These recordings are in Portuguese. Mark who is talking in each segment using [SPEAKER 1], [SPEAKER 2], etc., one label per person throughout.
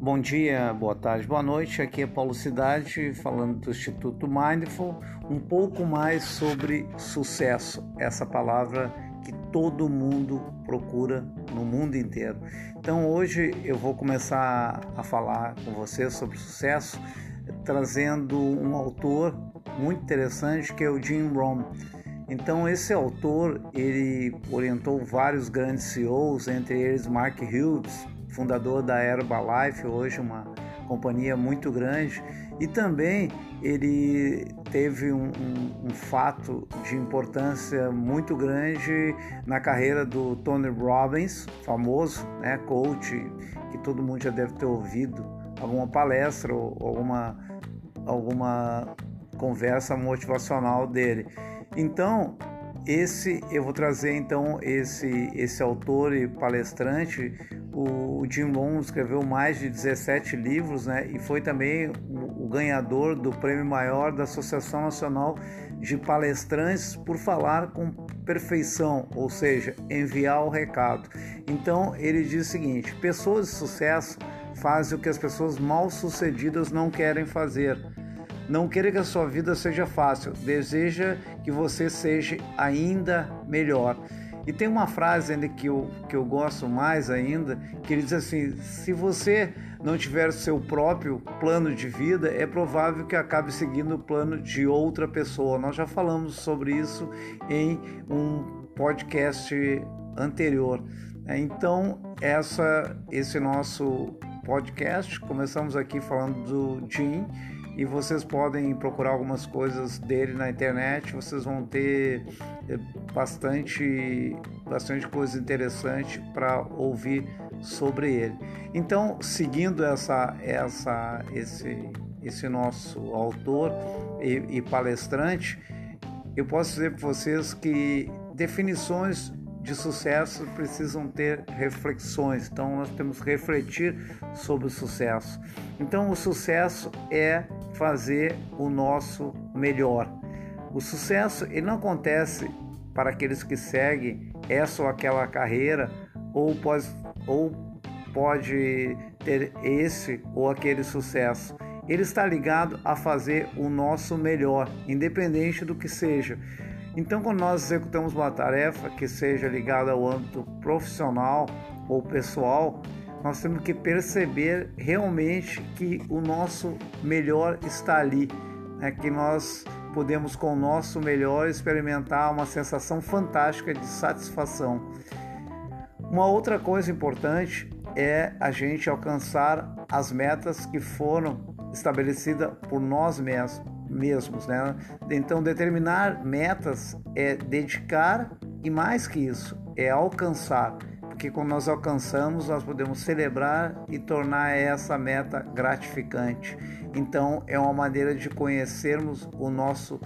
[SPEAKER 1] Bom dia, boa tarde, boa noite. Aqui é Paulo Cidade falando do Instituto Mindful, um pouco mais sobre sucesso, essa palavra que todo mundo procura no mundo inteiro. Então hoje eu vou começar a falar com você sobre sucesso, trazendo um autor muito interessante que é o Jim Rohn. Então esse autor ele orientou vários grandes CEOs, entre eles Mark Hughes, fundador da Herbalife, hoje uma companhia muito grande, e também ele teve um, um, um, fato de importância muito grande na carreira do Tony Robbins, famoso, né, coach, que todo mundo já deve ter ouvido alguma palestra ou alguma, alguma conversa motivacional dele. Então, esse eu vou trazer então esse esse autor e palestrante, o, Jim Rohn escreveu mais de 17 livros, né? E foi também o ganhador do prêmio maior da Associação Nacional de Palestrantes por falar com perfeição, ou seja, enviar o recado. Então ele diz o seguinte: pessoas de sucesso fazem o que as pessoas mal sucedidas não querem fazer não queira que a sua vida seja fácil, deseja que você seja ainda melhor. E tem uma frase ainda que eu, que eu gosto mais ainda, que ele diz assim: se você não tiver seu próprio plano de vida, é provável que acabe seguindo o plano de outra pessoa. Nós já falamos sobre isso em um podcast anterior. Então, essa, esse nosso podcast, começamos aqui falando do Jim e vocês podem procurar algumas coisas dele na internet, vocês vão ter eh, bastante, bastante coisa interessante para ouvir sobre ele. Então, seguindo essa, essa, esse, esse nosso autor e, e palestrante, eu posso dizer para vocês que definições de sucesso precisam ter reflexões, então nós temos que refletir sobre o sucesso. Então, o sucesso é fazer o nosso melhor. O sucesso ele não acontece para aqueles que seguem essa ou aquela carreira ou pode, ou pode ter esse ou aquele sucesso. Ele está ligado a fazer o nosso melhor, independente do que seja. Então, quando nós executamos uma tarefa que seja ligada ao âmbito profissional ou pessoal, nós temos que perceber realmente que o nosso melhor está ali, né? que nós podemos com o nosso melhor experimentar uma sensação fantástica de satisfação. Uma outra coisa importante é a gente alcançar as metas que foram estabelecidas por nós mesmos, né? Então determinar metas é dedicar e mais que isso é alcançar porque quando nós alcançamos, nós podemos celebrar e tornar essa meta gratificante. Então, é uma maneira de conhecermos o nosso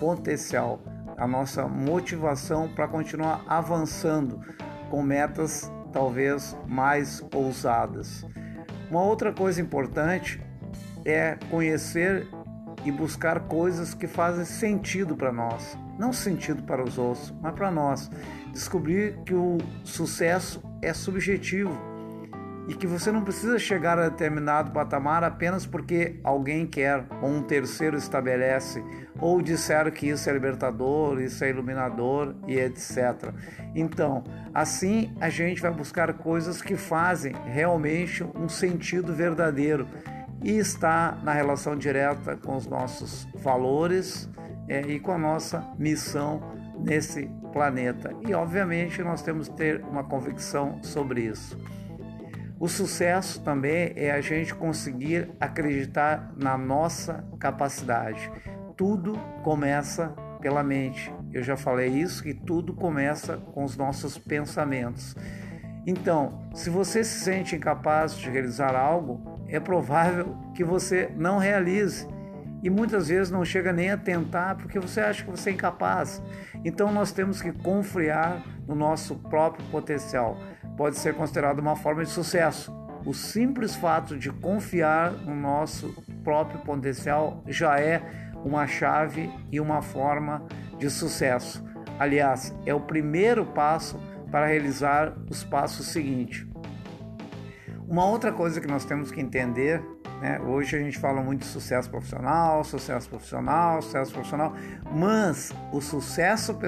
[SPEAKER 1] potencial, a nossa motivação para continuar avançando com metas talvez mais ousadas. Uma outra coisa importante é conhecer e buscar coisas que fazem sentido para nós, não sentido para os outros, mas para nós. Descobrir que o sucesso é subjetivo e que você não precisa chegar a determinado patamar apenas porque alguém quer ou um terceiro estabelece ou disseram que isso é libertador, isso é iluminador e etc. Então, assim a gente vai buscar coisas que fazem realmente um sentido verdadeiro e está na relação direta com os nossos valores é, e com a nossa missão nesse planeta. E obviamente nós temos que ter uma convicção sobre isso. O sucesso também é a gente conseguir acreditar na nossa capacidade. Tudo começa pela mente. Eu já falei isso que tudo começa com os nossos pensamentos. Então, se você se sente incapaz de realizar algo, é provável que você não realize e muitas vezes não chega nem a tentar porque você acha que você é incapaz. Então nós temos que confiar no nosso próprio potencial. Pode ser considerado uma forma de sucesso. O simples fato de confiar no nosso próprio potencial já é uma chave e uma forma de sucesso. Aliás, é o primeiro passo para realizar os passos seguintes. Uma outra coisa que nós temos que entender, né? hoje a gente fala muito de sucesso profissional, sucesso profissional, sucesso profissional, mas o sucesso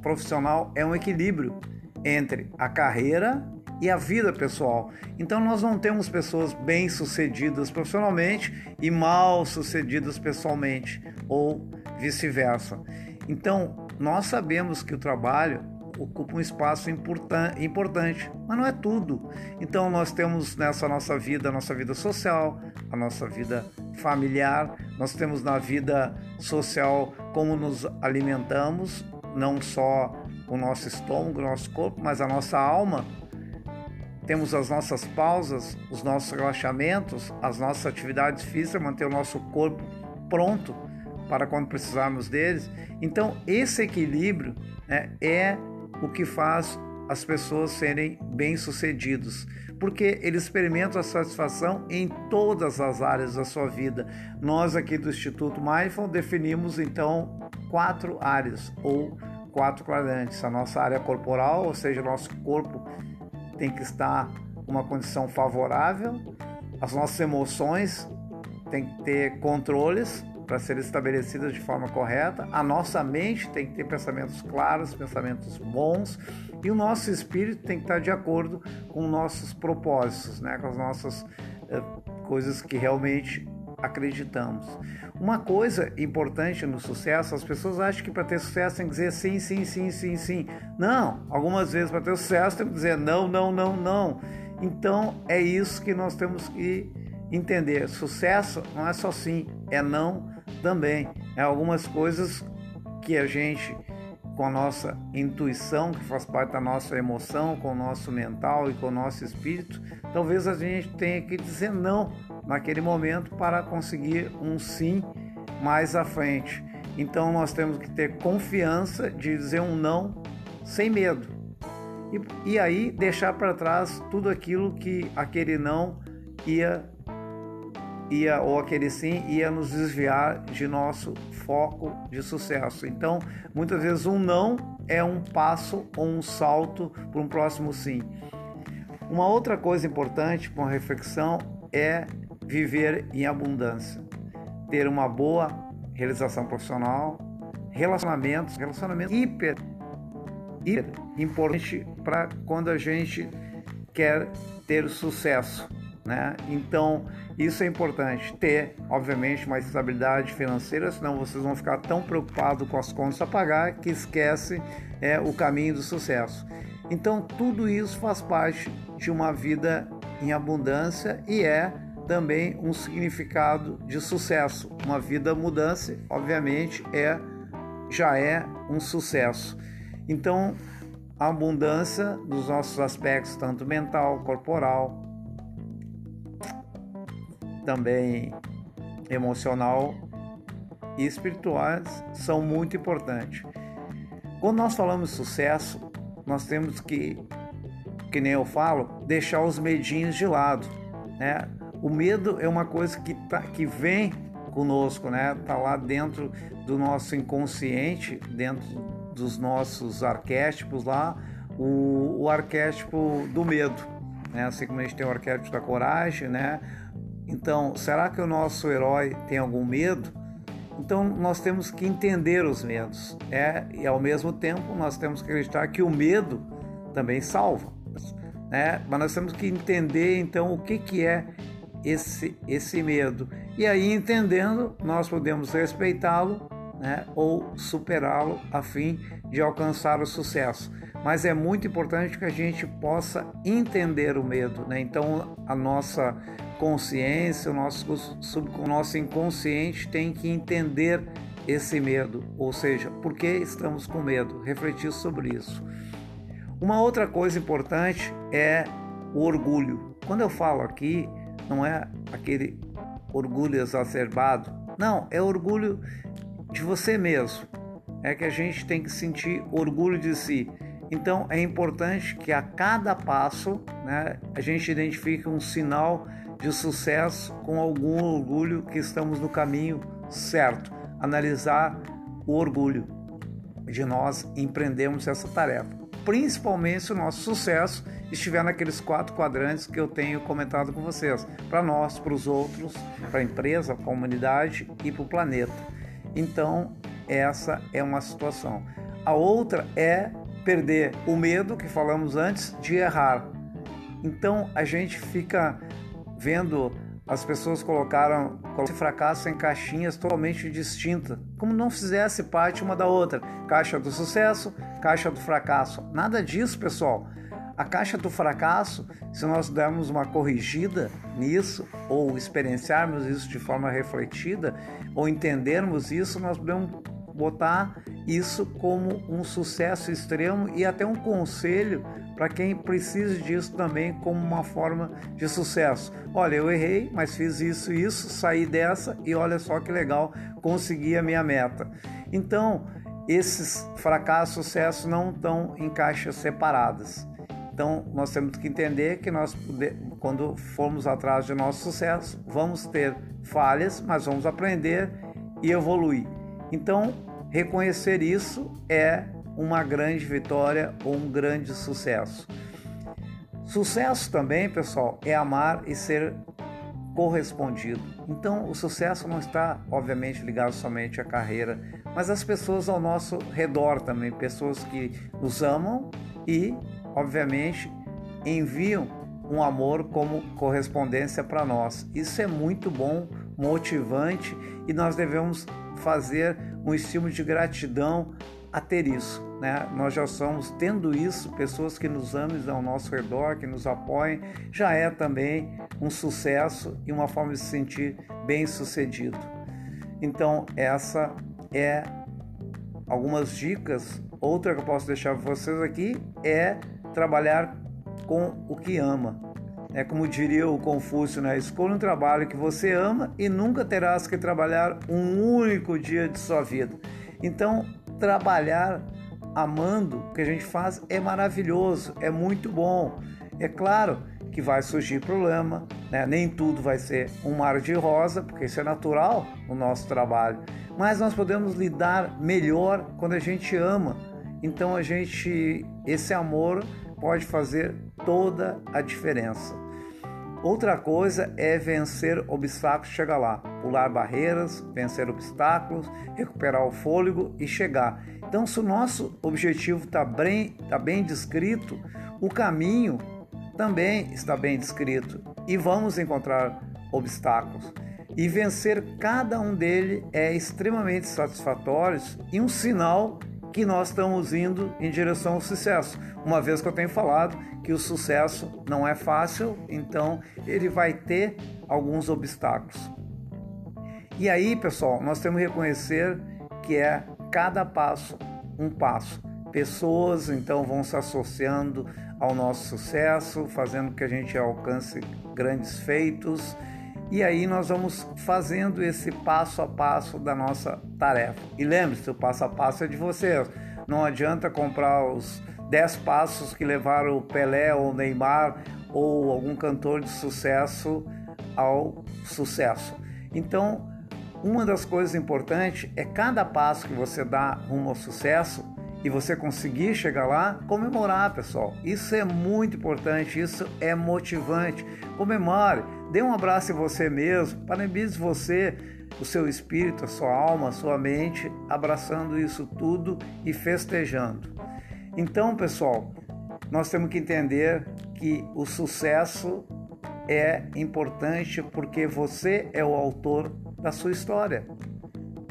[SPEAKER 1] profissional é um equilíbrio entre a carreira e a vida pessoal. Então nós não temos pessoas bem-sucedidas profissionalmente e mal-sucedidas pessoalmente ou vice-versa. Então, nós sabemos que o trabalho ocupa um espaço importante, mas não é tudo. Então nós temos nessa nossa vida, a nossa vida social, a nossa vida familiar, nós temos na vida social como nos alimentamos, não só o nosso estômago, o nosso corpo, mas a nossa alma. Temos as nossas pausas, os nossos relaxamentos, as nossas atividades físicas, manter o nosso corpo pronto para quando precisarmos deles. Então, esse equilíbrio né, é o que faz as pessoas serem bem-sucedidos, porque eles experimentam a satisfação em todas as áreas da sua vida. Nós aqui do Instituto Mindful definimos então quatro áreas ou quatro quadrantes. A nossa área corporal, ou seja, nosso corpo tem que estar uma condição favorável, as nossas emoções têm que ter controles para serem estabelecidas de forma correta, a nossa mente tem que ter pensamentos claros, pensamentos bons, e o nosso espírito tem que estar de acordo com nossos propósitos, né? com as nossas eh, coisas que realmente acreditamos. Uma coisa importante no sucesso, as pessoas acham que para ter sucesso tem que dizer sim, sim, sim, sim, sim. Não, algumas vezes para ter sucesso tem que dizer não, não, não, não. Então é isso que nós temos que entender. Sucesso não é só sim, é não também. É algumas coisas que a gente com a nossa intuição, que faz parte da nossa emoção, com o nosso mental e com o nosso espírito, talvez a gente tenha que dizer não naquele momento para conseguir um sim mais à frente. Então nós temos que ter confiança de dizer um não sem medo. E, e aí deixar para trás tudo aquilo que aquele não ia ia ou aquele sim ia nos desviar de nosso foco de sucesso. Então, muitas vezes um não é um passo ou um salto para um próximo sim. Uma outra coisa importante para uma reflexão é viver em abundância, ter uma boa realização profissional, relacionamentos, relacionamentos hiper, hiper importante para quando a gente quer ter sucesso, né? Então isso é importante ter, obviamente, mais estabilidade financeira, senão vocês vão ficar tão preocupados com as contas a pagar que esquece é o caminho do sucesso. Então tudo isso faz parte de uma vida em abundância e é também um significado de sucesso. Uma vida mudança, obviamente, é já é um sucesso. Então, a abundância dos nossos aspectos, tanto mental, corporal, também emocional e espirituais, são muito importantes. Quando nós falamos sucesso, nós temos que, que nem eu falo, deixar os medinhos de lado, né? O medo é uma coisa que, tá, que vem conosco, né? Tá lá dentro do nosso inconsciente, dentro dos nossos arquétipos lá, o, o arquétipo do medo, né? Assim como a gente tem o arquétipo da coragem, né? Então, será que o nosso herói tem algum medo? Então, nós temos que entender os medos, é, e ao mesmo tempo nós temos que acreditar que o medo também salva, né? Mas nós temos que entender então o que que é esse, esse medo. E aí, entendendo, nós podemos respeitá-lo né, ou superá-lo a fim de alcançar o sucesso. Mas é muito importante que a gente possa entender o medo. Né? Então, a nossa consciência, o nosso, o nosso inconsciente tem que entender esse medo, ou seja, por que estamos com medo, refletir sobre isso. Uma outra coisa importante é o orgulho. Quando eu falo aqui não é aquele orgulho exacerbado, não, é orgulho de você mesmo. É que a gente tem que sentir orgulho de si. Então é importante que a cada passo né, a gente identifique um sinal de sucesso com algum orgulho que estamos no caminho certo. Analisar o orgulho de nós empreendemos essa tarefa. principalmente se o nosso sucesso estiver naqueles quatro quadrantes que eu tenho comentado com vocês, para nós, para os outros, para a empresa, para a comunidade e para o planeta. Então, essa é uma situação. A outra é perder o medo que falamos antes de errar. Então, a gente fica vendo as pessoas colocaram esse fracasso em caixinhas totalmente distintas, como não fizesse parte uma da outra. Caixa do sucesso, caixa do fracasso. Nada disso, pessoal. A caixa do fracasso, se nós dermos uma corrigida nisso, ou experienciarmos isso de forma refletida, ou entendermos isso, nós podemos botar isso como um sucesso extremo e até um conselho para quem precisa disso também como uma forma de sucesso. Olha, eu errei, mas fiz isso e isso, saí dessa e olha só que legal, consegui a minha meta. Então, esses fracassos e sucessos não estão em caixas separadas. Então, nós temos que entender que nós, quando formos atrás de nosso sucesso, vamos ter falhas, mas vamos aprender e evoluir. Então, reconhecer isso é uma grande vitória ou um grande sucesso. Sucesso também, pessoal, é amar e ser correspondido. Então, o sucesso não está, obviamente, ligado somente à carreira, mas às pessoas ao nosso redor também, pessoas que nos amam e obviamente, enviam um amor como correspondência para nós. Isso é muito bom, motivante e nós devemos fazer um estímulo de gratidão a ter isso. Né? Nós já somos, tendo isso, pessoas que nos amam ao nosso redor, que nos apoiem, já é também um sucesso e uma forma de se sentir bem sucedido. Então, essa é algumas dicas. Outra que eu posso deixar para vocês aqui é trabalhar com o que ama. É como diria o Confúcio, né? Escolha um trabalho que você ama e nunca terás que trabalhar um único dia de sua vida. Então, trabalhar amando o que a gente faz é maravilhoso, é muito bom. É claro que vai surgir problema, né? nem tudo vai ser um mar de rosa, porque isso é natural no nosso trabalho, mas nós podemos lidar melhor quando a gente ama. Então a gente, esse amor pode fazer toda a diferença. Outra coisa é vencer obstáculos, chegar lá, pular barreiras, vencer obstáculos, recuperar o fôlego e chegar. Então, se o nosso objetivo está bem, tá bem descrito, o caminho também está bem descrito e vamos encontrar obstáculos. E vencer cada um deles é extremamente satisfatório e um sinal que nós estamos indo em direção ao sucesso. Uma vez que eu tenho falado que o sucesso não é fácil, então ele vai ter alguns obstáculos. E aí, pessoal, nós temos que reconhecer que é cada passo um passo. Pessoas então vão se associando ao nosso sucesso, fazendo que a gente alcance grandes feitos e aí nós vamos fazendo esse passo a passo da nossa tarefa. E lembre-se, o passo a passo é de vocês. Não adianta comprar os 10 passos que levaram o Pelé ou o Neymar ou algum cantor de sucesso ao sucesso. Então, uma das coisas importantes é cada passo que você dá rumo ao sucesso e você conseguir chegar lá, comemorar, pessoal. Isso é muito importante, isso é motivante. Comemore, dê um abraço em você mesmo, parabenize você, o seu espírito, a sua alma, a sua mente, abraçando isso tudo e festejando. Então, pessoal, nós temos que entender que o sucesso é importante porque você é o autor da sua história.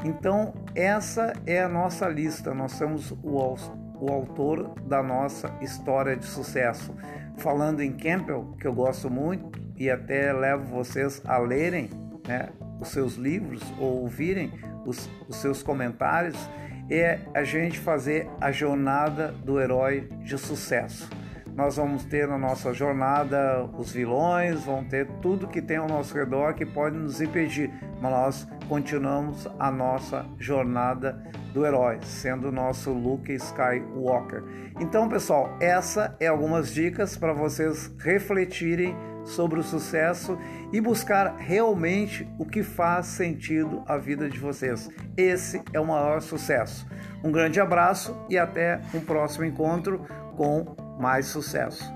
[SPEAKER 1] Então, essa é a nossa lista. Nós somos o, o autor da nossa história de sucesso. Falando em Campbell, que eu gosto muito e até levo vocês a lerem né, os seus livros ou ouvirem os, os seus comentários, é a gente fazer a jornada do herói de sucesso. Nós vamos ter na nossa jornada os vilões, vão ter tudo que tem ao nosso redor que pode nos impedir, mas nós continuamos a nossa jornada do herói, sendo o nosso Luke Skywalker. Então, pessoal, essa é algumas dicas para vocês refletirem sobre o sucesso e buscar realmente o que faz sentido à vida de vocês. Esse é o maior sucesso. Um grande abraço e até um próximo encontro com mais sucesso.